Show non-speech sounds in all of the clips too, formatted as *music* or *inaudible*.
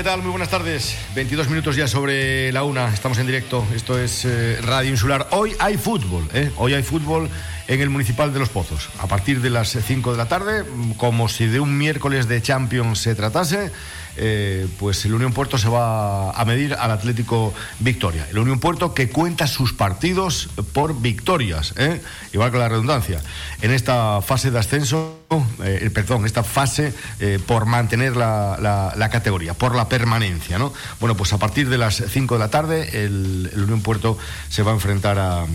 ¿qué tal? Muy buenas tardes. 22 minutos ya sobre la una. Estamos en directo. Esto es eh, Radio Insular. Hoy hay fútbol, ¿eh? Hoy hay fútbol en el Municipal de Los Pozos. A partir de las 5 de la tarde, como si de un miércoles de Champions se tratase, eh, pues el Unión Puerto se va a medir al Atlético Victoria. El Unión Puerto que cuenta sus partidos por victorias, ¿eh? igual que la redundancia. En esta fase de ascenso, eh, perdón, esta fase por mantener la, categoría, por la permanencia. ¿no? Bueno, pues a partir de las 5 de la tarde, el, Unión Puerto se va a enfrentar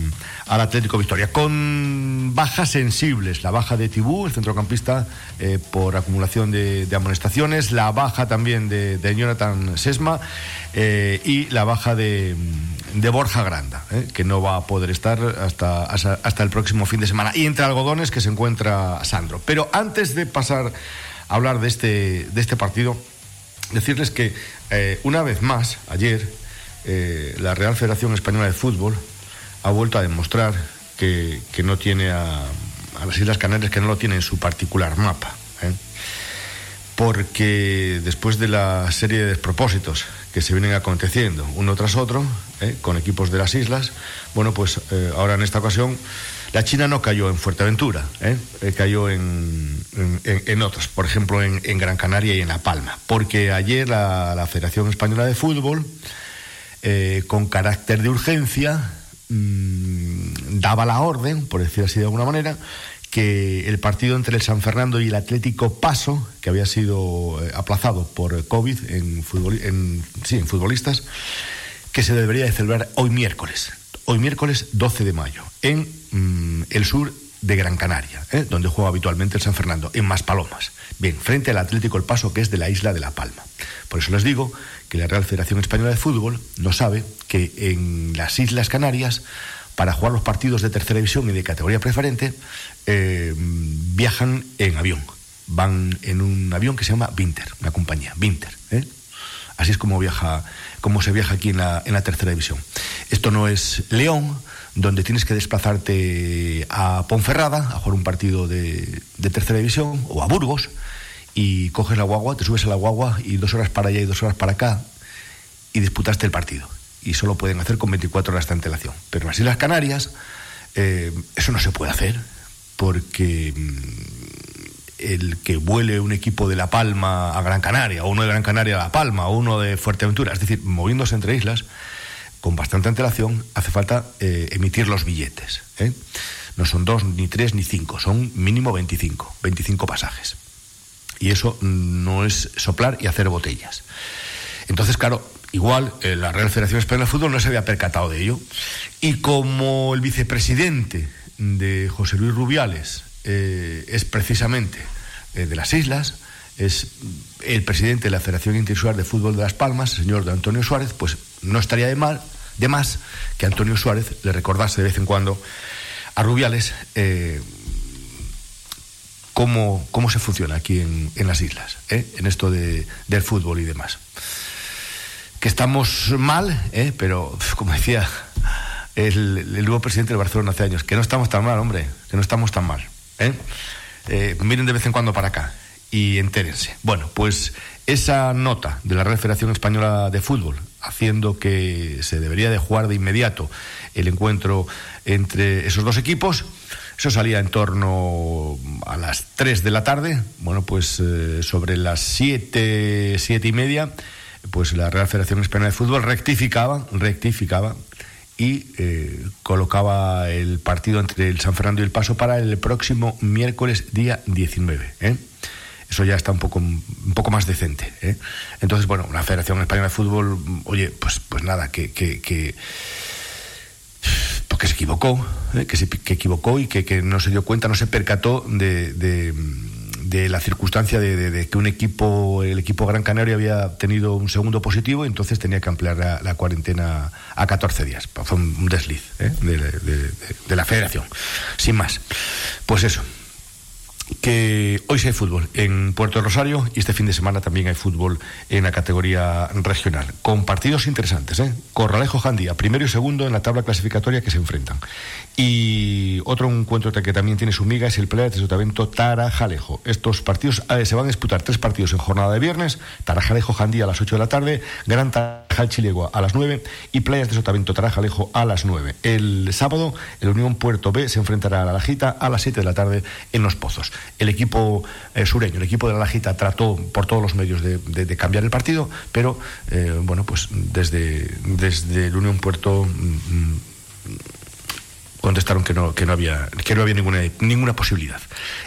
al Atlético Victoria. Con bajas sensibles, la baja de Tibú, el centrocampista, por acumulación de, de amonestaciones, la baja también de, Jonathan Sesma eh, y la baja de, Borja Granda, eh, que no va a poder estar hasta, hasta, el próximo fin de semana. Y entre algodones que se encuentra Sandro. Pero antes de pasar a hablar de este, de este partido, decirles que eh, una vez más, ayer, la Real Federación Española de Fútbol ha vuelto a demostrar que, que no tiene a, a las Islas Canarias, que no lo tiene en su particular mapa porque después de la serie de despropósitos que se vienen aconteciendo uno tras otro, ¿eh? con equipos de las islas, bueno, pues eh, ahora en esta ocasión la China no cayó en Fuerteventura, ¿eh? cayó en, en, otras, por ejemplo en, Gran Canaria y en La Palma, porque ayer la, Federación Española de Fútbol, con carácter de urgencia, mm, daba la orden, por decir así de alguna manera, que el partido entre el San Fernando y el Atlético Paso, que había sido eh, aplazado por COVID en, sí, en futbolistas, que se debería de celebrar hoy miércoles, hoy miércoles 12 de mayo, en mm, el sur de Gran Canaria, ¿eh? donde juega habitualmente el San Fernando, en Maspalomas. Bien, frente al Atlético El Paso, que es de la isla de La Palma. Por eso les digo que la Real Federación Española de Fútbol no sabe que en las Islas Canarias para jugar los partidos de tercera división y de categoría preferente, eh, viajan en avión. Van en un avión que se llama Vinter, una compañía, Vinter. ¿eh? Así es como, viaja, como se viaja aquí en la, en la tercera división. Esto no es León, donde tienes que desplazarte a Ponferrada a jugar un partido de, de tercera división, o a Burgos, y coges la guagua, te subes a la guagua y dos horas para allá y dos horas para acá, y disputaste el partido y solo pueden hacer con 24 horas de antelación. Pero en las Islas Canarias eh, eso no se puede hacer porque mm, el que vuele un equipo de La Palma a Gran Canaria, o uno de Gran Canaria a La Palma, o uno de Fuerteventura, es decir, moviéndose entre islas, con bastante antelación, hace falta eh, emitir los billetes. ¿eh? No son dos, ni tres, ni cinco, son mínimo 25, 25 pasajes. Y eso no es soplar y hacer botellas. Entonces, claro, Igual, eh, la Real Federación Española de Fútbol no se había percatado de ello. Y como el vicepresidente de José Luis Rubiales eh, es precisamente eh, de las islas, es el presidente de la Federación Interinsular de Fútbol de Las Palmas, el señor de Antonio Suárez, pues no estaría de, mal, de más que Antonio Suárez le recordase de vez en cuando a Rubiales cómo, cómo se funciona aquí en, las islas, en esto de, del fútbol y demás que estamos mal, ¿eh? pero como decía el, nuevo presidente de Barcelona hace años, que no estamos tan mal, hombre, que no estamos tan mal. ¿eh? Eh, miren de vez en cuando para acá y entérense. Bueno, pues esa nota de la Real Federación Española de Fútbol, haciendo que se debería de jugar de inmediato el encuentro entre esos dos equipos, eso salía en torno a las 3 de la tarde, bueno, pues sobre las 7, siete y media pues la Real Federación Española de Fútbol rectificaba, rectificaba y eh, colocaba el partido entre el San Fernando y el Paso para el próximo miércoles día 19. ¿eh? Eso ya está un poco, un poco más decente. ¿eh? Entonces, bueno, la Federación Española de Fútbol, oye, pues, pues nada, que, que, que pues se equivocó, que se que equivocó y que, que, no se dio cuenta, no se percató de de la circunstancia de, que un equipo, el equipo Gran Canaria había tenido un segundo positivo y entonces tenía que ampliar la, cuarentena a 14 días. Fue un desliz ¿eh? de, la federación, sin más. Pues eso. Que hoy sí hay fútbol en Puerto Rosario y este fin de semana también hay fútbol en la categoría regional, con partidos interesantes. ¿eh? Corralejo Jandía, primero y segundo en la tabla clasificatoria que se enfrentan. Y otro encuentro que también tiene su miga es el Playa de Sotavento Tarajalejo. Estos partidos eh, se van a disputar tres partidos en jornada de viernes: Tarajalejo Jandía a las 8 de la tarde, Gran Tarajal Chilegua a las 9 y Playas de Sotavento Tarajalejo a las 9. El sábado, el Unión Puerto B se enfrentará a la Lajita a las 7 de la tarde en Los Pozos. El equipo eh, sureño, el equipo de la Lajita, trató por todos los medios de, cambiar el partido, pero eh, bueno, pues desde, desde el Unión Puerto. Mm, mm, contestaron que no, que no había, que no había ninguna, ninguna posibilidad.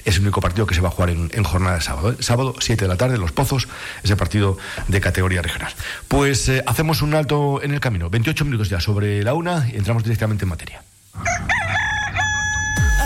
Es el único partido que se va a jugar en, jornada de sábado. ¿eh? Sábado, 7 de la tarde, Los Pozos, ese partido de categoría regional. Pues hacemos un alto en el camino. 28 minutos ya sobre la una y entramos directamente en materia.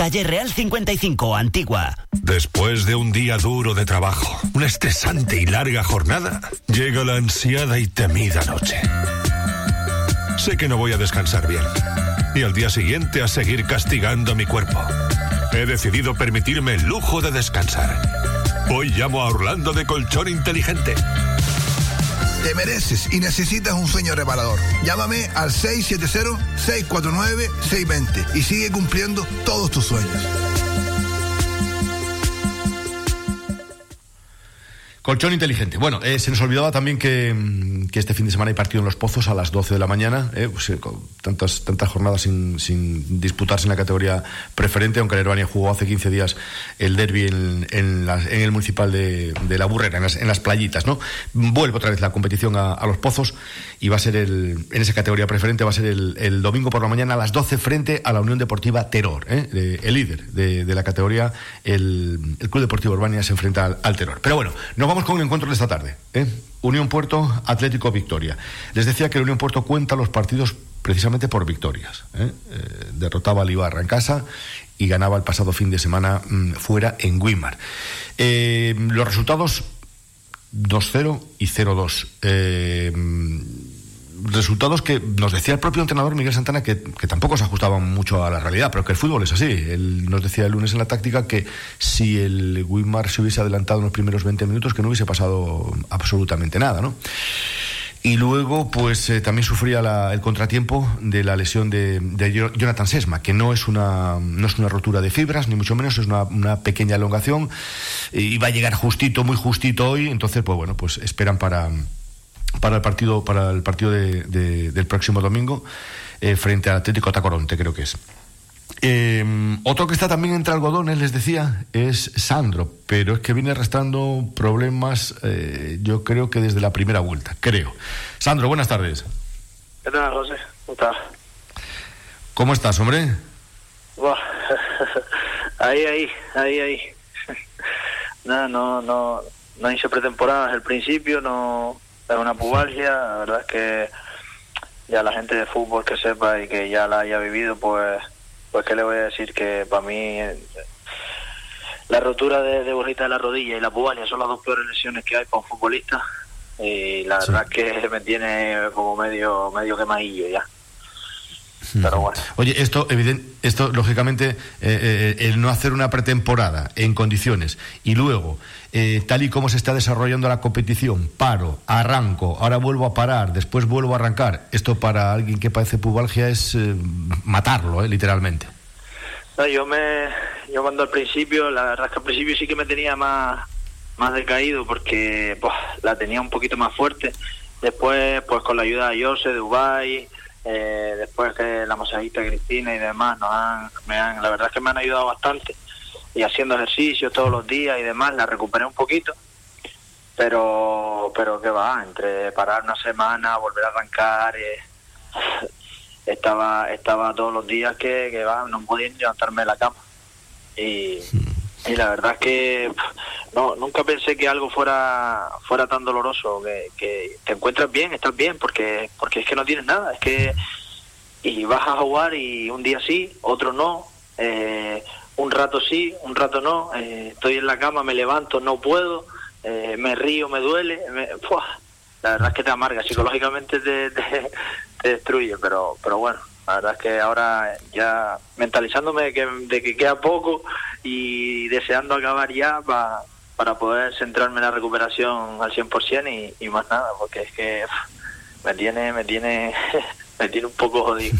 Calle Real 55, Antigua. Después de un día duro de trabajo, una estresante y larga jornada, llega la ansiada y temida noche. Sé que no voy a descansar bien. Y al día siguiente a seguir castigando mi cuerpo. He decidido permitirme el lujo de descansar. Hoy llamo a Orlando de Colchón Inteligente te mereces y necesitas un sueño reparador. Llámame al 670-649-620 y sigue cumpliendo todos tus sueños. Colchón inteligente. Bueno, eh, se nos olvidaba también mm, que, este fin de semana hay partido en Los Pozos a las 12 de la mañana, eh, pues, eh, tantas, tantas jornadas sin, disputarse en la categoría preferente, aunque el jugó hace 15 días el derby en, el municipal de, La Burrera, en las, playitas, ¿no? Vuelve otra vez la competición a, Los Pozos y va a ser el, en esa categoría preferente, va a ser el, domingo por la mañana a las 12 frente a la Unión Deportiva Terror, el líder de, la categoría, el, Club Deportivo Urbania se enfrenta al, al Terror. Pero bueno, no vamos con el encuentro de esta tarde. ¿eh? Unión Puerto, Atlético Victoria. Les decía que el Unión Puerto cuenta los partidos precisamente por victorias. ¿eh? Eh, derrotaba al Ibarra en casa y ganaba el pasado fin de semana mm, fuera en Weimar. los resultados 2-0 y 0-2 resultados que nos decía el propio entrenador Miguel Santana que, tampoco se ajustaban mucho a la realidad, pero que el fútbol es así. Él nos decía el lunes en la táctica que si el Wimar se hubiese adelantado en los primeros 20 minutos, que no hubiese pasado absolutamente nada, ¿no? Y luego, pues eh, también sufría el contratiempo de la lesión de, Jonathan Sesma, que no es, una, no es una rotura de fibras, ni mucho menos, es una, una pequeña elongación. Va a llegar justito, muy justito hoy. Entonces, pues bueno, pues esperan para para el partido, para el partido de, del próximo domingo eh, frente al Atlético Tacoronte, creo que es. Eh, otro que está también entre algodones, les decía, es Sandro, pero es que viene arrastrando problemas, eh, yo creo que desde la primera vuelta, creo. Sandro, buenas tardes. ¿Qué tal, José? ¿Cómo estás? ¿Cómo estás, hombre? *laughs* ahí, ahí, ahí, ahí. *laughs* no, no, no, no hice pretemporada al principio, no es una pubalgia, la verdad es que ya la gente de fútbol que sepa y que ya la haya vivido, pues, pues que le voy a decir que para mí la rotura de, de de la rodilla y la pubalgia son las dos peores lesiones que hay para un futbolista y la verdad es que me tiene como medio medio quemadillo ya. Pero bueno. Oye, esto, evidente, esto lógicamente, eh, eh, el no hacer una pretemporada en condiciones y luego eh, tal y como se está desarrollando la competición, paro, arranco, ahora vuelvo a parar, después vuelvo a arrancar, esto para alguien que padece pubalgia es matarlo, eh, literalmente. No, yo me, yo cuando al principio, la verdad es que al principio sí que me tenía más, más decaído porque pues, la tenía un poquito más fuerte. Después, pues con la ayuda de Jose, de Ubay, después que la masajista Cristina y demás, nos han, me han, la verdad es que me han ayudado bastante. Y haciendo ejercicio todos los días y demás, la recuperé un poquito, pero pero que va, entre parar una semana, volver a arrancar, eh, estaba estaba todos los días que, que va, no podía levantarme de la cama. Y, y la verdad es que no nunca pensé que algo fuera fuera tan doloroso que, que te encuentras bien estás bien porque porque es que no tienes nada es que y vas a jugar y un día sí otro no eh, un rato sí un rato no eh, estoy en la cama me levanto no puedo eh, me río me duele me, la verdad es que te amarga psicológicamente te, te, destruye pero pero bueno la verdad es que ahora ya mentalizándome de que, de que queda poco y deseando acabar ya para para poder centrarme en la recuperación al 100% y, y más nada, porque es que me tiene, me tiene, *laughs* me tiene un poco jodido.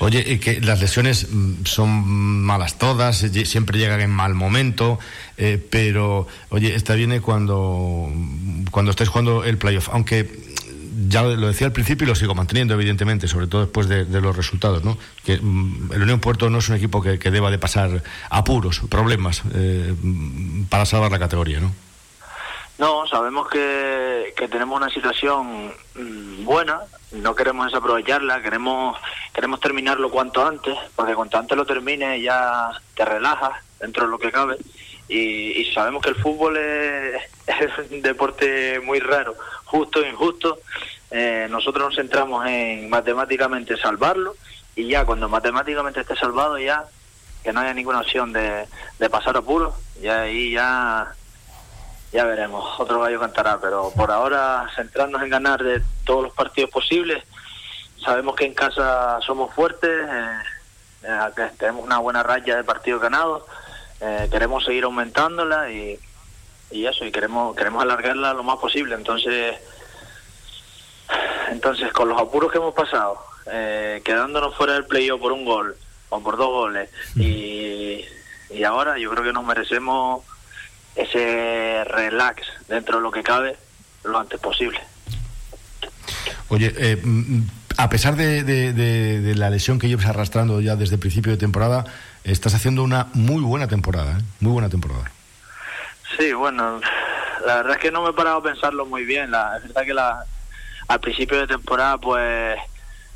Oye, que las lesiones mm, son malas todas, siempre llegan en mal momento, eh, pero oye, esta viene cuando cuando estés jugando el playoff, aunque ya lo decía al principio y lo sigo manteniendo, evidentemente, sobre todo después de, los resultados, ¿no? Que mm, el Unión Puerto no es un equipo que, deba de pasar apuros, problemas eh, para salvar la categoría, ¿no? No, sabemos que, que tenemos una situación mm, buena, no queremos desaprovecharla, queremos queremos terminarlo cuanto antes, porque cuanto antes lo termine ya te relajas dentro de lo que cabe. Y, y sabemos que el fútbol es, *laughs* es un deporte muy raro, justo e injusto, eh, nosotros nos centramos en matemáticamente salvarlo y ya cuando matemáticamente esté salvado ya que no haya ninguna opción de, de pasar apuro y ahí ya ya veremos. Otro gallo cantará pero por ahora centrarnos en ganar de todos los partidos posibles sabemos que en casa somos fuertes eh, eh tenemos una buena raya de partidos ganados eh, queremos seguir aumentándola y, y eso y queremos queremos alargarla lo más posible entonces entonces, con los apuros que hemos pasado, eh, quedándonos fuera del playoff por un gol o por dos goles, y, y ahora yo creo que nos merecemos ese relax dentro de lo que cabe lo antes posible. Oye, eh, mm, a pesar de, de, la lesión que llevas arrastrando ya desde el principio de temporada, estás haciendo una muy buena temporada, ¿eh? muy buena temporada. Sí, bueno, la verdad es que no me he parado a pensarlo muy bien. La, es verdad que la, al principio de temporada, pues,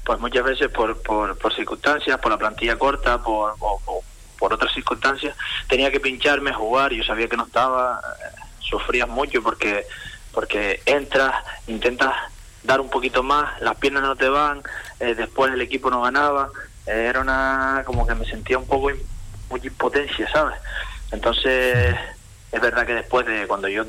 pues muchas veces por, por, por circunstancias, por la plantilla corta, por, por otras circunstancias, tenía que pincharme, jugar, yo sabía que no estaba, eh, sufrías mucho porque, porque entras, intentas dar un poquito más, las piernas no te van, eh, después el equipo no ganaba, eh, era una, como que me sentía un poco, mucha impotencia, ¿sabes? Entonces, es verdad que después de cuando yo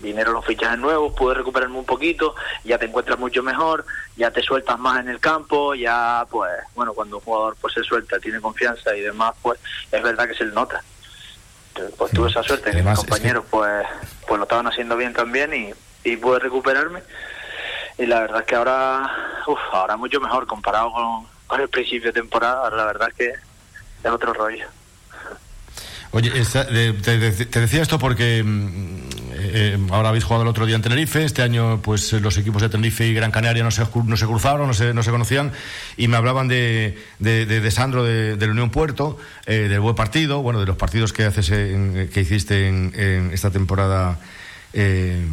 vinieron los fichajes nuevos, pude recuperarme un poquito, ya te encuentras mucho mejor, ya te sueltas más en el campo, ya pues, bueno, cuando un jugador pues se suelta, tiene confianza y demás, pues es verdad que se le nota. Pues tuve esa suerte, que mis compañeros pues, pues lo estaban haciendo bien también y, y pude recuperarme. Y la verdad es que ahora, uf, ahora mucho mejor comparado con, con el principio de temporada, ahora la verdad es que es otro rollo. Oye, te, decía esto porque mm, eh, ahora habéis jugado el otro día en Tenerife, este año pues los equipos de Tenerife y Gran Canaria no se, no se cruzaron, no se, no se conocían. Y me hablaban de, de, Sandro de, la Unión Puerto, eh, del buen partido, bueno, de los partidos que haces que hiciste en esta temporada eh,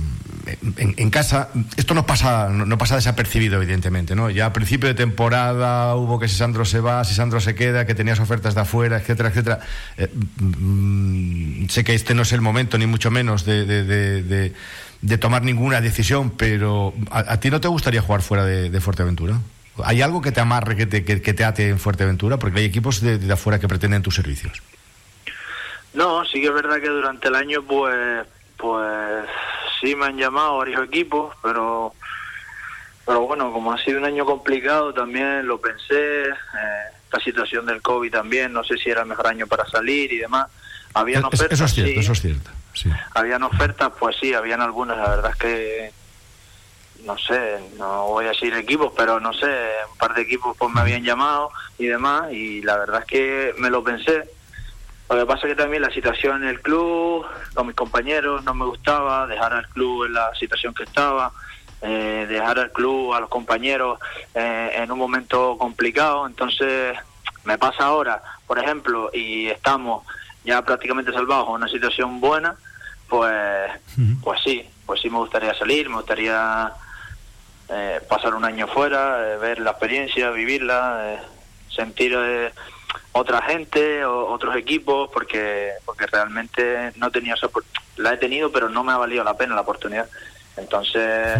en, casa, esto no pasa, no, pasa desapercibido, evidentemente, ¿no? Ya a principio de temporada hubo que si Sandro se va, si Sandro se queda, que tenías ofertas de afuera, etcétera, etcétera. Eh, mm, sé que este no es el momento, ni mucho menos, de, de, tomar ninguna decisión, pero ¿a, ti no te gustaría jugar fuera de, Fuerteventura? ¿Hay algo que te amarre, que te, que, que te ate en Fuerteventura? Porque hay equipos de, afuera que pretenden tus servicios. No, sí que es verdad que durante el año, pues pues sí me han llamado varios equipos, pero pero bueno, como ha sido un año complicado también lo pensé, eh, esta situación del COVID también, no sé si era el mejor año para salir y demás. Habían ofertas, eso es cierto, eso es cierto. Sí. Habían ofertas, pues sí, habían algunas, la verdad es que no sé, no voy a decir equipos, pero no sé, un par de equipos pues me habían llamado y demás y la verdad es que me lo pensé lo que pasa es que también la situación en el club, con mis compañeros, no me gustaba dejar al club en la situación que estaba, eh, dejar al club, a los compañeros eh, en un momento complicado. Entonces, me pasa ahora, por ejemplo, y estamos ya prácticamente salvados en una situación buena, pues, pues sí, pues sí me gustaría salir, me gustaría eh, pasar un año fuera, ver la experiencia, vivirla, sentir otra gente o otros equipos porque porque realmente no tenía esa la he tenido pero no me ha valido la pena la oportunidad. Entonces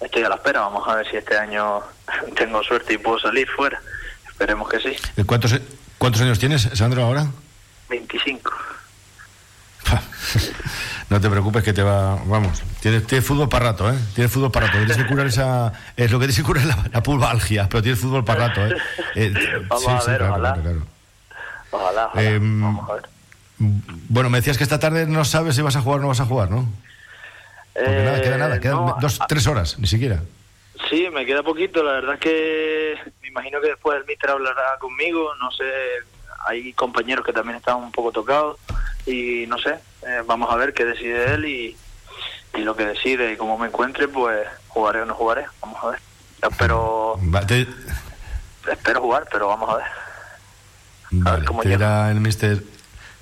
estoy a la espera vamos a ver si este año *laughs* tengo suerte y puedo salir fuera. Esperemos que sí. Cuántos cuántos años tienes Sandro ahora 25 *laughs* no te preocupes que te va, vamos, tienes, fútbol para rato, ¿eh? Tienes fútbol para rato. Tienes que curar esa, es lo que tienes que curar la, la pulvalgia, pero tienes fútbol para rato, ¿eh? *laughs* eh vamos a ver, ojalá. Ojalá, em, vamos a ver. Bueno, me decías que esta tarde no sabes si vas a jugar o no vas a jugar, ¿no? Porque nada, queda nada, quedan dos, tres horas, ni siquiera. Sí, me queda poquito, la verdad es que me imagino que después el míster hablará conmigo, no sé, hay compañeros que también están un poco tocados y no sé, eh, vamos a ver qué decide él y, y lo que decide y cómo me encuentre, pues jugaré o no jugaré, vamos a ver. Espero, espero jugar, pero vamos a ver. Vale, a era el mister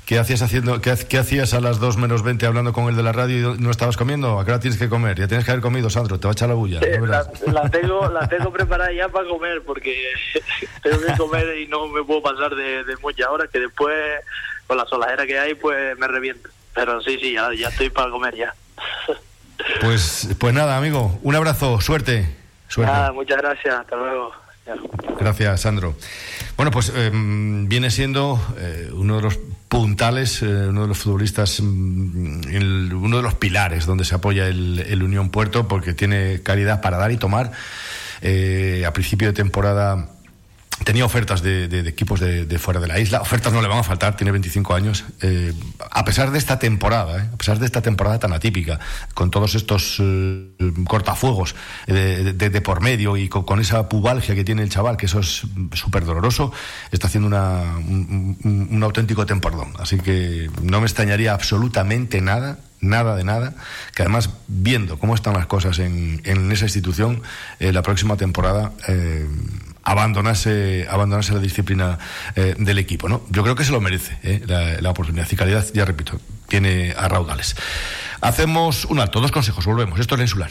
¿Qué hacías haciendo, qué, hacías a las 2 menos 20 hablando con el de la radio y no estabas comiendo? ¿A qué hora tienes que comer? Ya tienes que haber comido, Sandro, te va a echar la bulla. la, tengo, la tengo preparada ya para comer porque *laughs* tengo que comer y no me puedo pasar de, de mucha hora que después con la solajera que hay pues me reviento. Pero sí, sí, ya, ya estoy para comer ya. Pues, pues nada, amigo, un abrazo, suerte. suerte. muchas gracias, hasta luego. Gracias, Sandro. Bueno, pues em, viene siendo eh, uno de los puntales, eh, uno de los futbolistas, mm, uno de los pilares donde se apoya el, Unión Puerto, porque tiene calidad para dar y tomar. Eh, a principio de temporada tenía ofertas de, equipos de, fuera de la isla. Ofertas no le van a faltar, tiene 25 años. Eh, a pesar de esta temporada, eh, a pesar de esta temporada tan atípica, con todos estos eh, cortafuegos de, por medio y con, esa pubalgia que tiene el chaval, que eso es súper doloroso, está haciendo una, un, auténtico temporadón. Así que no me extrañaría absolutamente nada nada de nada, que además viendo cómo están las cosas en, en esa institución, la próxima temporada abandonarse, abandonarse la disciplina eh, del equipo. ¿no? Yo creo que se lo merece eh, la, la, oportunidad. Y calidad, ya repito, tiene a raudales. Hacemos un alto, dos consejos, volvemos. Esto es la insular.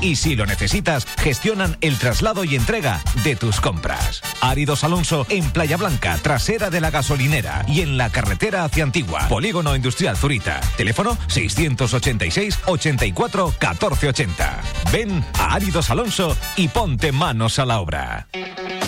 Y si lo necesitas, gestionan el traslado y entrega de tus compras. Áridos Alonso en Playa Blanca, trasera de la gasolinera y en la carretera hacia Antigua. Polígono Industrial Zurita. Teléfono 686 84 1480. Ven a Áridos Alonso y ponte manos a la obra.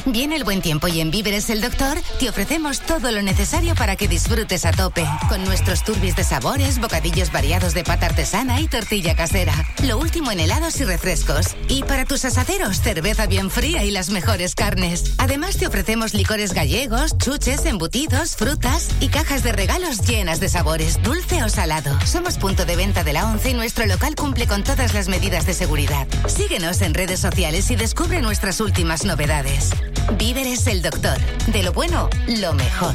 Viene el buen tiempo y en Víveres el Doctor te ofrecemos todo lo necesario para que disfrutes a tope. Con nuestros turbis de sabores, bocadillos variados de pata artesana y tortilla casera. Lo último en helados y refrescos. Y para tus asaderos, cerveza bien fría y las mejores carnes. Además te ofrecemos licores gallegos, chuches, embutidos, frutas y cajas de regalos llenas de sabores, dulce o salado. Somos punto de venta de la ONCE y nuestro local cumple con todas las medidas de seguridad. Síguenos en redes sociales y descubre nuestras últimas novedades. Víveres el doctor. De lo bueno, lo mejor.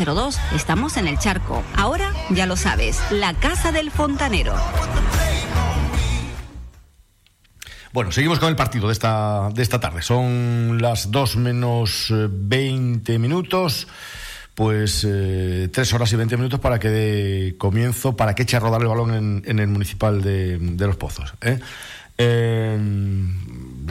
Estamos en el charco. Ahora ya lo sabes, la casa del fontanero. Bueno, seguimos con el partido de esta, de esta tarde. Son las 2 menos 20 eh, minutos. pues eh, tres horas y veinte minutos para que dé comienzo, para que eche a rodar el balón en, el municipal de, Los Pozos. ¿eh?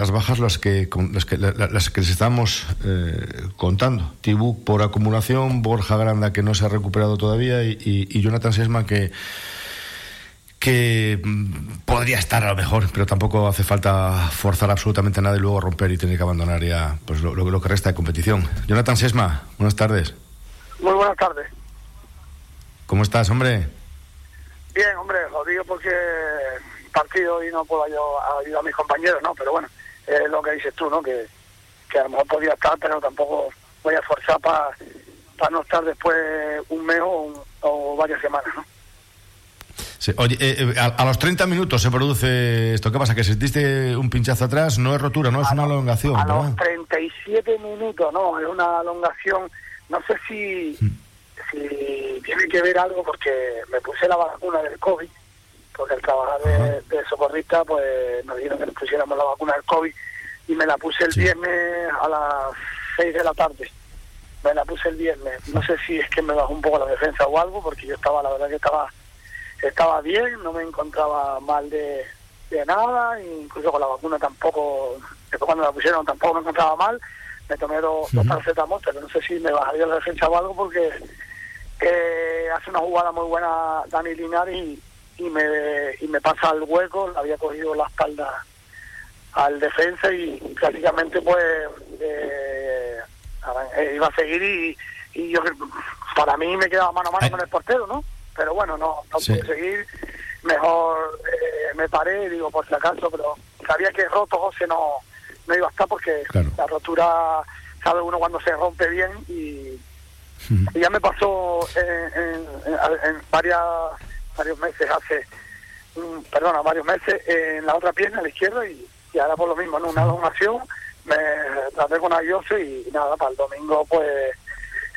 Las bajas las que, las que, las que les estamos eh, contando. Tibú por acumulación, Borja Granda que no se ha recuperado todavía y, y Jonathan Sesma que que mm, podría estar a lo mejor, pero tampoco hace falta forzar absolutamente nada y luego romper y tener que abandonar ya pues lo, lo, que resta de competición. Jonathan Sesma, buenas tardes. Muy buenas tardes. ¿Cómo estás, hombre? Bien, hombre, jodido porque partido y no puedo yo ayudar a mis compañeros, ¿no? Pero bueno, es lo que dices tú, ¿no? Que, que a lo mejor podía estar, pero tampoco voy a forzar para no estar después un mes o, o varias semanas, ¿no? oye, eh, eh, a, los 30 minutos se produce esto. ¿Qué pasa? ¿Que sentiste un pinchazo atrás? No es rotura, no es una elongación. A los 37 minutos, no, es una elongación. No sé si, mm. si tiene que ver algo porque me puse la vacuna del COVID, porque el trabajar de, socorrista, pues nos dijeron que nos pusiéramos la vacuna del COVID y me la puse el viernes a las 6 de la tarde. Me la puse el viernes. No sé si es que me bajó un poco la defensa o algo, porque yo estaba, la verdad que estaba estaba bien, no me encontraba mal de, de nada, incluso con la vacuna tampoco, después cuando la pusieron tampoco me encontraba mal, me tomé dos, uh pero no sé si me bajaría la defensa o algo porque eh, hace una jugada muy buena Dani Linares y, y, me, y me pasa al hueco, le había cogido la espalda al defensa y prácticamente pues eh, iba a seguir y, y yo para mí me quedaba mano a mano con el portero, ¿no? pero bueno, no, no pude seguir. Mejor eh, me paré, digo, por si acaso, pero sabía que roto José no, no iba a estar porque la rotura sabe uno cuando se rompe bien y, ya me pasó en, en, varias, varios meses, hace, perdona, varios meses en la otra pierna, a la izquierda, y, y ahora por lo mismo, ¿no? una donación, me traté con Ayose y, nada, para el domingo pues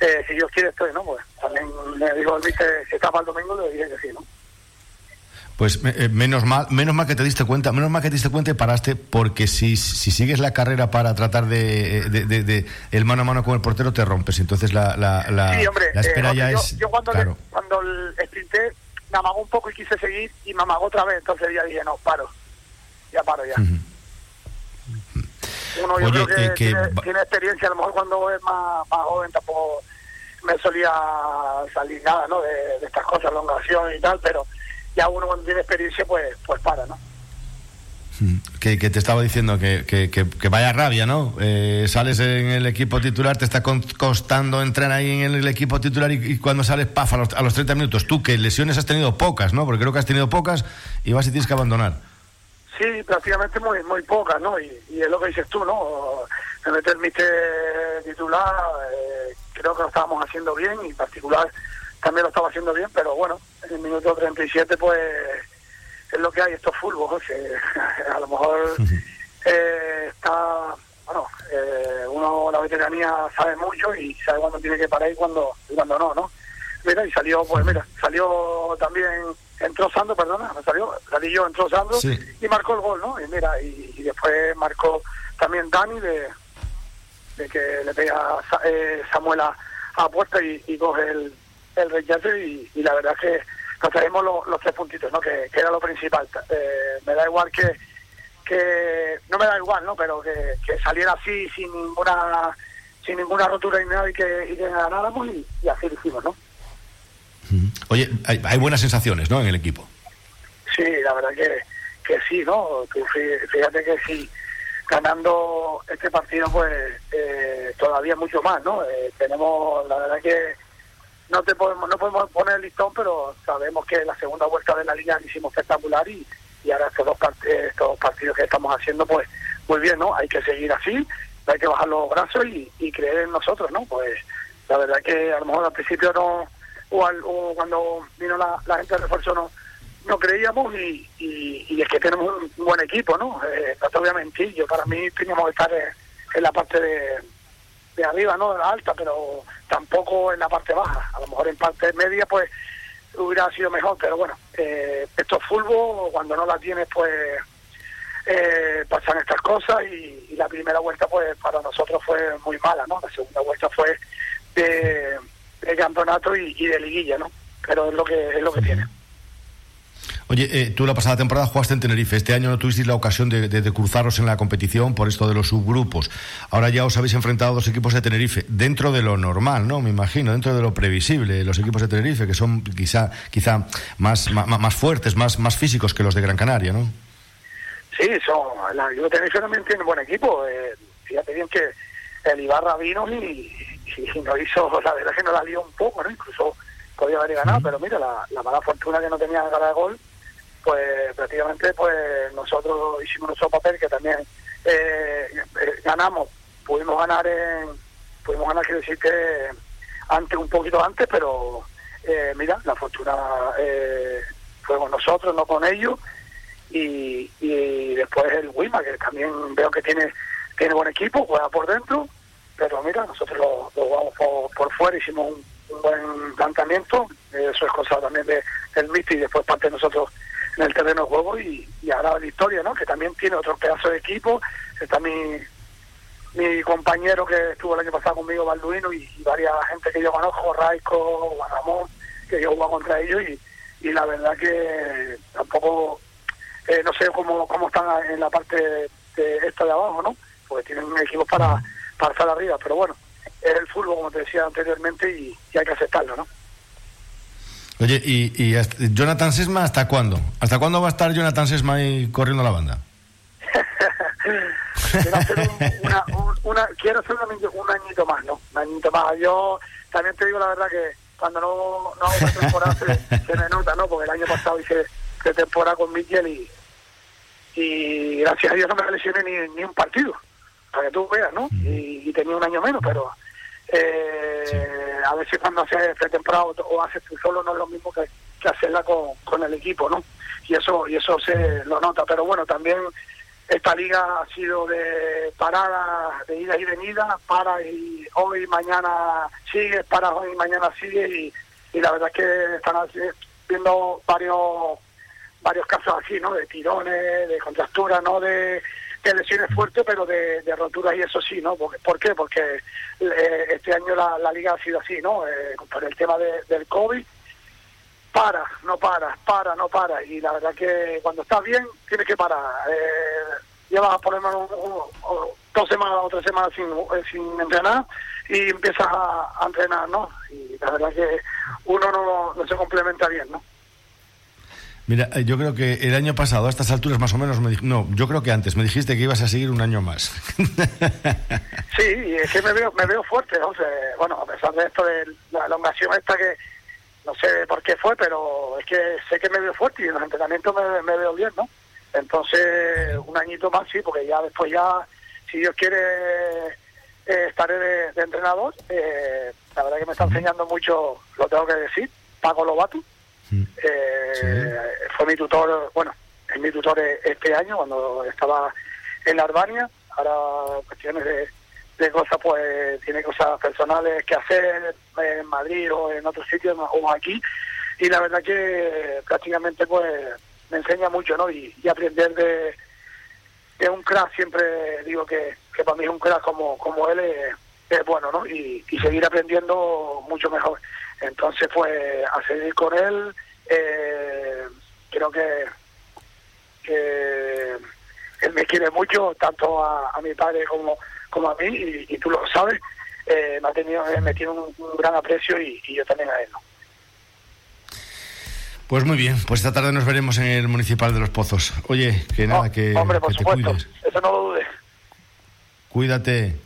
eh, si Dios quiere estoy, ¿no? Pues también me dijo el vice, si está para el domingo, le dije que sí, ¿no? Pues eh, menos mal, menos mal que te diste cuenta, menos mal que te diste cuenta y paraste, porque si, si sigues la carrera para tratar de, de, el mano a mano con el portero te rompes, entonces la, la, la, espera eh, ya yo, es. Yo cuando, cuando el sprinté me amagó un poco y quise seguir y me amagó otra vez, entonces ya dije no, paro, ya paro ya. Uno yo creo que, tiene, experiencia, a lo mejor cuando es más, más joven tampoco me solía salir nada, ¿no? De, estas cosas, elongación y tal, pero ya uno cuando tiene experiencia, pues, pues para, ¿no? Mm, que, te estaba diciendo que, que, vaya rabia, ¿no? Eh, sales en el equipo titular, te está costando entrar ahí en el equipo titular y, cuando sales, paf, a los, a los 30 minutos. Tú, que lesiones has tenido pocas, ¿no? Porque creo que has tenido pocas y vas y tienes que abandonar. Sí, prácticamente muy muy pocas, ¿no? Y, es lo que dices tú, ¿no? Me meter titular, eh, creo que lo estábamos haciendo bien y en particular también lo estaba haciendo bien, pero bueno, en el minuto 37 pues es lo que hay, esto es fútbol, que *laughs* a lo mejor eh, está, bueno, eh, uno la veteranía sabe mucho y sabe cuándo tiene que parar y cuándo, y cuándo no, ¿no? Mira, y salió, pues mira, salió también entró Sandro, perdona, salió, salí yo, entró Sandro y marcó el gol, ¿no? Y mira, y, después marcó también Dani de, de que le pega eh, Samuel a, puerta y, coge el, el rechazo y, la verdad es que nos traemos los, tres puntitos, ¿no? Que, era lo principal. Eh, me da igual que, que, no me da igual, ¿no? Pero que, saliera así sin ninguna sin ninguna rotura ni nada y que, y que ganáramos y, y así lo hicimos, ¿no? Oye, hay, buenas sensaciones, ¿no? En el equipo. Sí, la verdad que, que sí, ¿no? fíjate que sí, ganando este partido, pues eh, todavía mucho más, ¿no? Eh, tenemos, la verdad que no te podemos no podemos poner el listón, pero sabemos que la segunda vuelta de la liga hicimos espectacular y, y ahora estos dos, estos partidos que estamos haciendo, pues muy bien, ¿no? Hay que seguir así, hay que bajar los brazos y, creer en nosotros, ¿no? Pues la verdad que a lo mejor al principio no o, cuando vino la, gente de refuerzo no, no creíamos y, y, es que tenemos un, buen equipo, ¿no? Eh, no te voy a mentir, yo para mí teníamos que estar en, la parte de, de arriba, ¿no? De la alta, pero tampoco en la parte baja. A lo mejor en parte media, pues hubiera sido mejor, pero bueno, eh, esto es fútbol, cuando no la tienes, pues eh, pasan estas cosas y, y, la primera vuelta, pues para nosotros fue muy mala, ¿no? La segunda vuelta fue de campeonato y, de liguilla, ¿no? Pero es lo que es lo que tiene. Oye, eh, tú la pasada temporada jugaste en Tenerife. Este año no tuvisteis la ocasión de, cruzaros en la competición por esto de los subgrupos. Ahora ya os habéis enfrentado a dos equipos de Tenerife, dentro de lo normal, ¿no? Me imagino, dentro de lo previsible. Los equipos de Tenerife, que son quizá, quizá más, más, fuertes, más, más físicos que los de Gran Canaria, ¿no? Sí, son, la, Tenerife también tiene un buen equipo. Eh, fíjate bien que el Ibarra vino y, y, nos hizo, *laughs* la verdad que nos la lió un poco, ¿no? Incluso podía haber ganado, pero mira, la, la mala fortuna que no tenía ganar de gol pues prácticamente pues nosotros hicimos nuestro papel que también eh, eh, ganamos. Pudimos ganar en pudimos ganar quiero decir que antes un poquito antes pero eh, mira la fortuna fue con nosotros no con ellos. Y, y después el Wima que también veo que tiene tiene buen equipo juega por dentro. Pero mira nosotros lo, jugamos por, fuera hicimos un, buen planteamiento. Eso es cosa también de, del MIT y después parte de nosotros en el terreno de juego y, ahora la historia, ¿no? Que también tiene otro pedazo de equipo. Está mi, mi compañero que estuvo el año pasado conmigo, Balduino, y, varias gente que yo conozco, Raico, Juan que yo juego contra ellos y, y la verdad que tampoco, eh, no sé cómo, cómo están en la parte de esta de abajo, ¿no? Porque tienen equipos para, para estar arriba, pero bueno, es el fútbol, como te decía anteriormente, y hay que aceptarlo, ¿no? Oye, ¿y, Jonathan Sesma hasta cuándo? ¿Hasta cuándo va a estar Jonathan Sesma ahí corriendo la banda? *laughs* quiero hacer, una, una, quiero hacer un añito más, ¿no? Un añito más. Yo también te digo la verdad que cuando no, no hago una temporada se, me nota, ¿no? Porque el año pasado hice de temporada con Miguel y, y gracias a Dios no me lesioné ni, ni un partido, para que tú veas, ¿no? Y, y tenía un año menos, pero eh, a veces cuando haces pretemporada o haces tú solo no es lo mismo que, hacerla con, con el equipo, ¿no? Y eso y eso se lo nota, pero bueno, también esta liga ha sido de parada, de ida y venida, para y hoy, mañana sigue, para hoy, mañana sigue y, y la verdad es que están viendo varios varios casos así, ¿no? De tirones, de contracturas, ¿no? De de lesiones fuertes, pero de, roturas y eso sí, ¿no? ¿Por, qué? Porque eh, este año la, liga ha sido así, ¿no? Eh, por el tema del COVID, para, no para, para, no para. Y la verdad que cuando estás bien, tienes que parar. Eh, llevas por lo menos dos semanas o tres semanas sin, eh, sin entrenar y empiezas a, a, entrenar, ¿no? Y la verdad que uno no, no se complementa bien, ¿no? Mira, eh, yo creo que el año pasado, a estas alturas más o menos, me no, yo creo que antes, me dijiste que ibas a seguir un año más. *laughs* sí, es que me veo, me veo fuerte, ¿no? bueno, a pesar de esto de la elongación esta que no sé por qué fue, pero es que sé que me veo fuerte y en los entrenamientos me, veo bien, ¿no? Entonces, un añito más, sí, porque ya después ya, si Dios quiere, eh, estaré de, entrenador. Eh, la verdad que me está enseñando mucho, lo tengo que decir, Paco Lobato eh, Fue mi tutor, bueno, es mi tutor este año cuando estaba en la Albania. Ahora, cuestiones de, cosas, pues tiene cosas personales que hacer en Madrid o en otros sitios o aquí. Y la verdad que prácticamente, pues, me enseña mucho, ¿no? Y, aprender de, de un crack, siempre digo que, que para mí es un crack como, como él es, bueno, ¿no? Y, y seguir aprendiendo mucho mejor. Entonces, pues, a seguir con él, eh, creo que, que él me quiere mucho, tanto a, mi padre como, como a mí, y, tú lo sabes, eh, me, ha tenido, me tiene un, gran aprecio y, yo también a él. Pues muy bien, pues esta tarde nos veremos en el Municipal de Los Pozos. Oye, que nada, que, hombre, por te supuesto, Eso no lo dudes. Cuídate.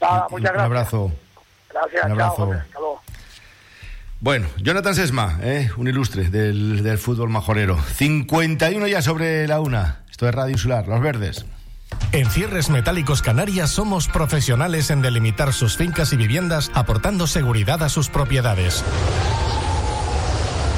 Nada, muchas gracias. Un abrazo. Gracias, un abrazo. Bueno, Jonathan Sesma, ¿eh? un ilustre del, fútbol majorero. 51 ya sobre la una. Esto es Radio Insular, Los Verdes. En Cierres Metálicos Canarias somos profesionales en delimitar sus fincas y viviendas aportando seguridad a sus propiedades.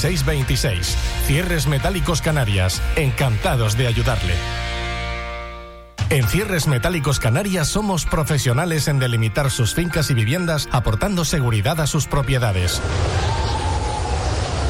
626. Cierres Metálicos Canarias. Encantados de ayudarle. En Cierres Metálicos Canarias somos profesionales en delimitar sus fincas y viviendas aportando seguridad a sus propiedades.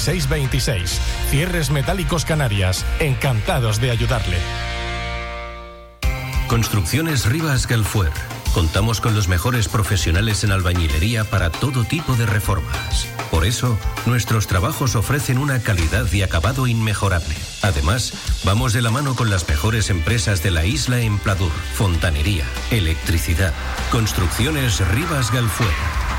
626. Cierres Metálicos Canarias. Encantados de ayudarle. Construcciones Rivas Galfuer. Contamos con los mejores profesionales en albañilería para todo tipo de reformas. Por eso, nuestros trabajos ofrecen una calidad y acabado inmejorable. Además, vamos de la mano con las mejores empresas de la isla en Pladur, fontanería, electricidad. Construcciones Rivas Galfuer.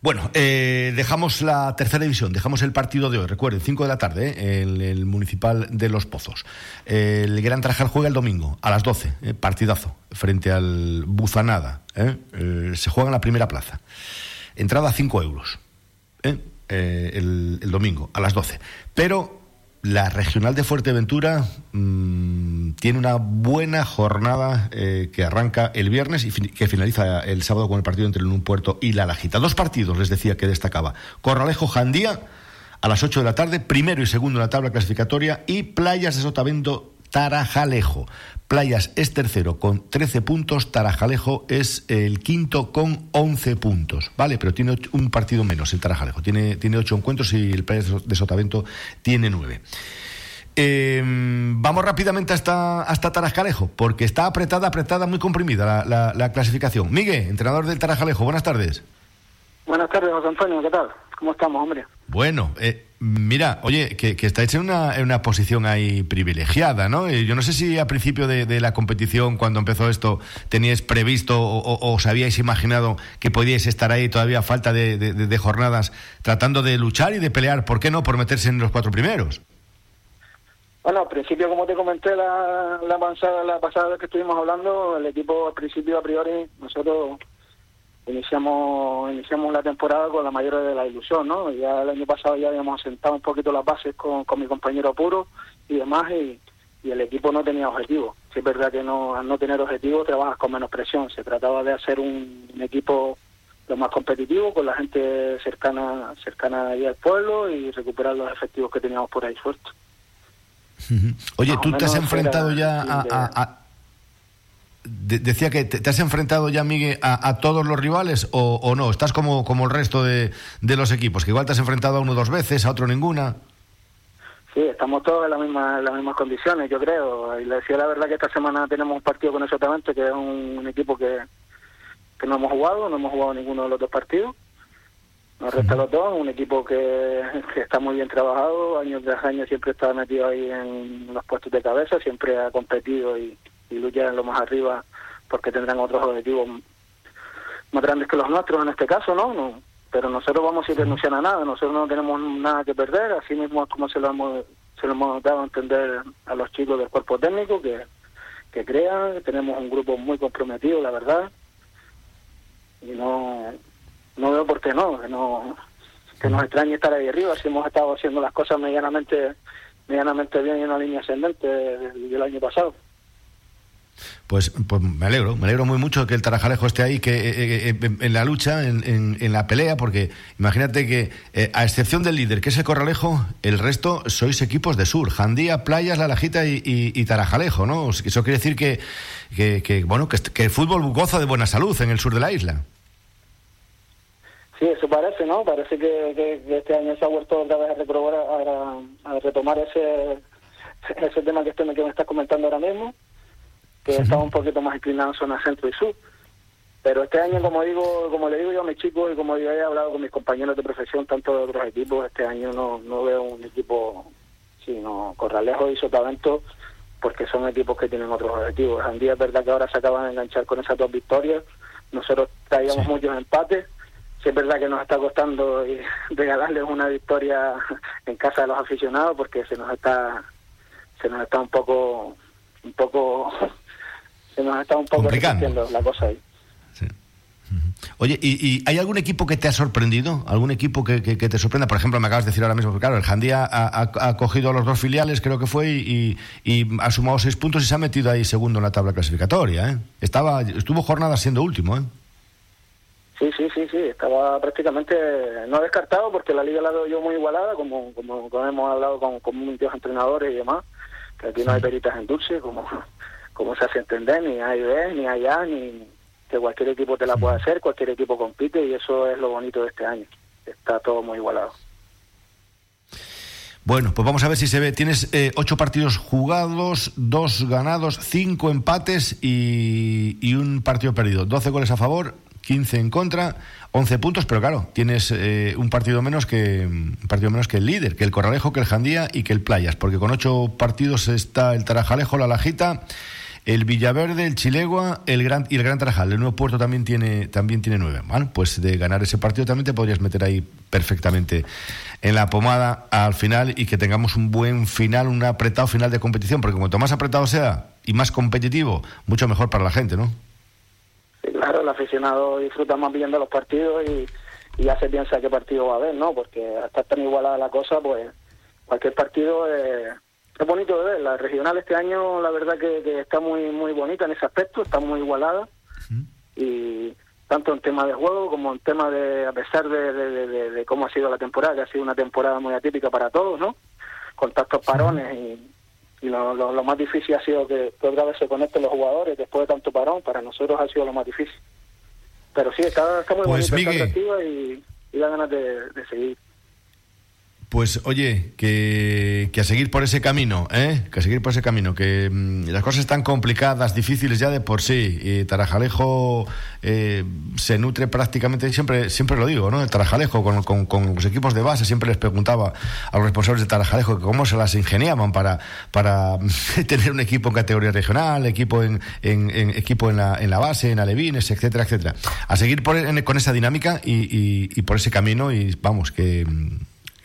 Bueno, eh, dejamos la tercera división, dejamos el partido de hoy, recuerden, 5 de la tarde, eh, el, Municipal de Los Pozos. El Gran Trajal juega el domingo a las 12, eh, partidazo, frente al Buzanada. eh, se juega en la primera plaza. Entrada a 5 euros el, el domingo a las 12. Pero la regional de Fuerteventura mmm, tiene una buena jornada eh, que arranca el viernes y que finaliza el sábado con el partido entre el Un Puerto y la Lajita. Dos partidos les decía que destacaba. Corralejo Jandía a las 8 de la tarde, primero y segundo en la tabla clasificatoria, y Playas de Sotavento Tarajalejo. Playas es tercero con 13 puntos, Tarajalejo es el quinto con 11 puntos, ¿vale? Pero tiene un partido menos el Tarajalejo, tiene, tiene 8 encuentros y el Playas de Sotavento tiene 9. Eh, vamos rápidamente hasta, hasta Tarajalejo, porque está apretada, apretada, muy comprimida la, la, la clasificación. Miguel, entrenador del Tarajalejo, buenas tardes. Buenas tardes, José Antonio, ¿qué tal? ¿Cómo estamos, hombre? Bueno, eh, mira, oye, que, estáis en una, posición ahí privilegiada, ¿no? Yo no sé si a principio de, la competición, cuando empezó esto, teníais previsto o, o, os habíais imaginado que podíais estar ahí todavía a falta de, jornadas tratando de luchar y de pelear, ¿por qué no? Por meterse en los cuatro primeros. Bueno, al principio, como te comenté la, pasada, la pasada vez que estuvimos hablando, el equipo al principio, a priori, nosotros iniciamos iniciamos la temporada con la mayor de la ilusión, ¿no? Ya el año pasado ya habíamos asentado un poquito las bases con, con mi compañero Puro y demás y, y el equipo no tenía objetivos. Sí es verdad que no, al no tener objetivos trabajas con menos presión. Se trataba de hacer un, un equipo lo más competitivo con la gente cercana cercana ahí al pueblo y recuperar los efectivos que teníamos por ahí sueltos. Oye, ¿tú te has enfrentado ya a, a, a de, decía que te, te, has enfrentado ya, Miguel, a, a todos los rivales o, o, no? ¿Estás como, como el resto de, de, los equipos? Que igual te has enfrentado a uno dos veces, a otro ninguna. Sí, estamos todos en, la misma, en las mismas condiciones, yo creo. Y le decía la verdad que esta semana tenemos un partido con Exactamente, que es un, un equipo que, que no hemos jugado, no hemos jugado ninguno de los dos partidos. Nos resta los dos, un equipo que, que, está muy bien trabajado, años tras años siempre está metido ahí en los puestos de cabeza, siempre ha competido y, y lucha en lo más arriba porque tendrán otros objetivos más grandes que los nuestros en este caso, ¿no? no pero nosotros vamos sin renunciar a nada, nosotros no tenemos nada que perder, así mismo es como se lo hemos, se lo hemos dado a entender a los chicos del cuerpo técnico que, que crean, tenemos un grupo muy comprometido, la verdad, y no no veo por qué no, que no que nos extrañe estar ahí arriba, si hemos estado haciendo las cosas medianamente medianamente bien en una línea ascendente del año pasado. Pues, pues me alegro, me alegro muy mucho que el Tarajalejo esté ahí, que eh, eh, en la lucha, en, la pelea, porque imagínate que, eh, a excepción del líder, que es el Corralejo, el resto sois equipos de sur, Jandía, Playas, La Lajita y, y, Tarajalejo, ¿no? Eso quiere decir que, que, bueno, que, el fútbol goza de buena salud en el sur de la isla. Sí, eso parece, ¿no? Parece que, este año se ha vuelto otra vez a, a, retomar ese, ese tema que, que me estás comentando ahora mismo que estaba un poquito más inclinado en zona centro y sur. Pero este año, como digo, como le digo yo a mis chicos y como yo he hablado con mis compañeros de profesión, tanto de otros equipos, este año no, no veo un equipo, sino Corralejo y Sotavento, porque son equipos que tienen otros objetivos. Andía es verdad que ahora se acaban de enganchar con esas dos victorias. Nosotros traíamos muchos empates. Sí es verdad que nos está costando *laughs* regalarles una victoria en casa de los aficionados porque se nos está se nos está un poco un poco se nos está un poco complicando la cosa ahí. Oye, ¿y, hay algún equipo que te ha sorprendido? ¿Algún equipo que, que, te sorprenda? Por ejemplo, me acabas de decir ahora mismo que, claro, el Jandía ha, ha, cogido a los dos filiales, creo que fue, y, y, ha sumado seis puntos y se ha metido ahí segundo en la tabla clasificatoria. ¿eh? Estaba, estuvo jornada siendo último. ¿eh? Sí, sí, sí, sí. Estaba prácticamente no descartado porque la liga la veo yo muy igualada, como, como, hemos hablado con, con muchos entrenadores y demás, que aquí no hay peritas en dulce, como como se hace entender, ni hay B, ni hay A, ni que cualquier equipo te la puede hacer, cualquier equipo compite y eso es lo bonito de este año. Está todo muy igualado. Bueno, pues vamos a ver si se ve. Tienes eh, ocho partidos jugados, dos ganados, cinco empates y, y, un partido perdido. Doce goles a favor, 15 en contra, 11 puntos, pero claro, tienes eh, un partido menos que un partido menos que el líder, que el Corralejo, que el Jandía y que el Playas, porque con ocho partidos está el Tarajalejo, la Lajita el Villaverde, el Chilegua el Gran, y el Gran Tarajal. El Nuevo Puerto también tiene, también tiene nueve. Bueno, pues de ganar ese partido también te podrías meter ahí perfectamente en la pomada al final y que tengamos un buen final, un apretado final de competición, porque cuanto más apretado sea y más competitivo, mucho mejor para la gente, ¿no? Sí, claro, el aficionado disfruta más viendo los partidos y, ya se piensa qué partido va a haber, ¿no? Porque hasta tan igualada la cosa, pues cualquier partido... Eh es bonito de ver. La regional este año, la verdad que, está muy muy bonita en ese aspecto, está muy igualada. Y tanto en tema de juego como en tema de, a pesar de, cómo ha sido la temporada, que ha sido una temporada muy atípica para todos, ¿no? Con tantos parones y, lo, más difícil ha sido que, otra vez se conecten los jugadores después de tanto parón. Para nosotros ha sido lo más difícil. Pero sí, está, muy pues, bonita, está y, y da ganas de seguir. Pues oye, que, que, a seguir por ese camino, ¿eh? Que a seguir por ese camino, que mm, las cosas están complicadas, difíciles ya de por sí. Y Tarajalejo eh, se nutre prácticamente, siempre siempre lo digo, ¿no? El Tarajalejo con, con, con, los equipos de base, siempre les preguntaba a los responsables de Tarajalejo cómo se las ingeniaban para, para *laughs* tener un equipo en categoría regional, equipo en, en, equipo en la, en la base, en alevines, etcétera, etcétera. A seguir por, con esa dinámica y, y, y por ese camino y vamos, que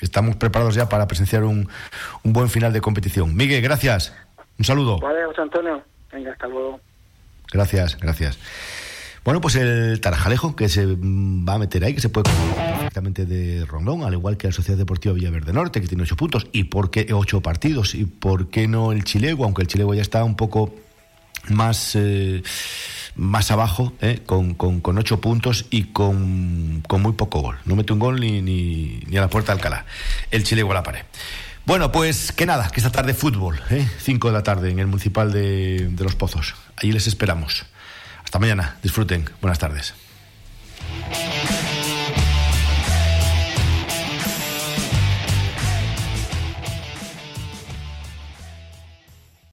estamos preparados ya para presenciar un, un buen final de competición. Miguel, gracias. Un saludo. Vale, José Antonio. Venga, hasta luego. Gracias, gracias. Bueno, pues el Tarajalejo que se va a meter ahí, que se puede perfectamente de Rondón, al igual que la Sociedad Deportiva Villaverde Norte, que tiene ocho puntos, y por qué ocho partidos, y por qué no el Chilego, aunque el Chilego ya está un poco más eh, más abajo, eh, con, con, con, ocho puntos y con, con, muy poco gol. No mete un gol ni, ni, ni a la puerta de Alcalá. El Chile igual a la pared. Bueno, pues que nada, que esta tarde fútbol, ¿eh? 5 de la tarde en el Municipal de, de Los Pozos. Allí les esperamos. Hasta mañana, disfruten. Buenas tardes.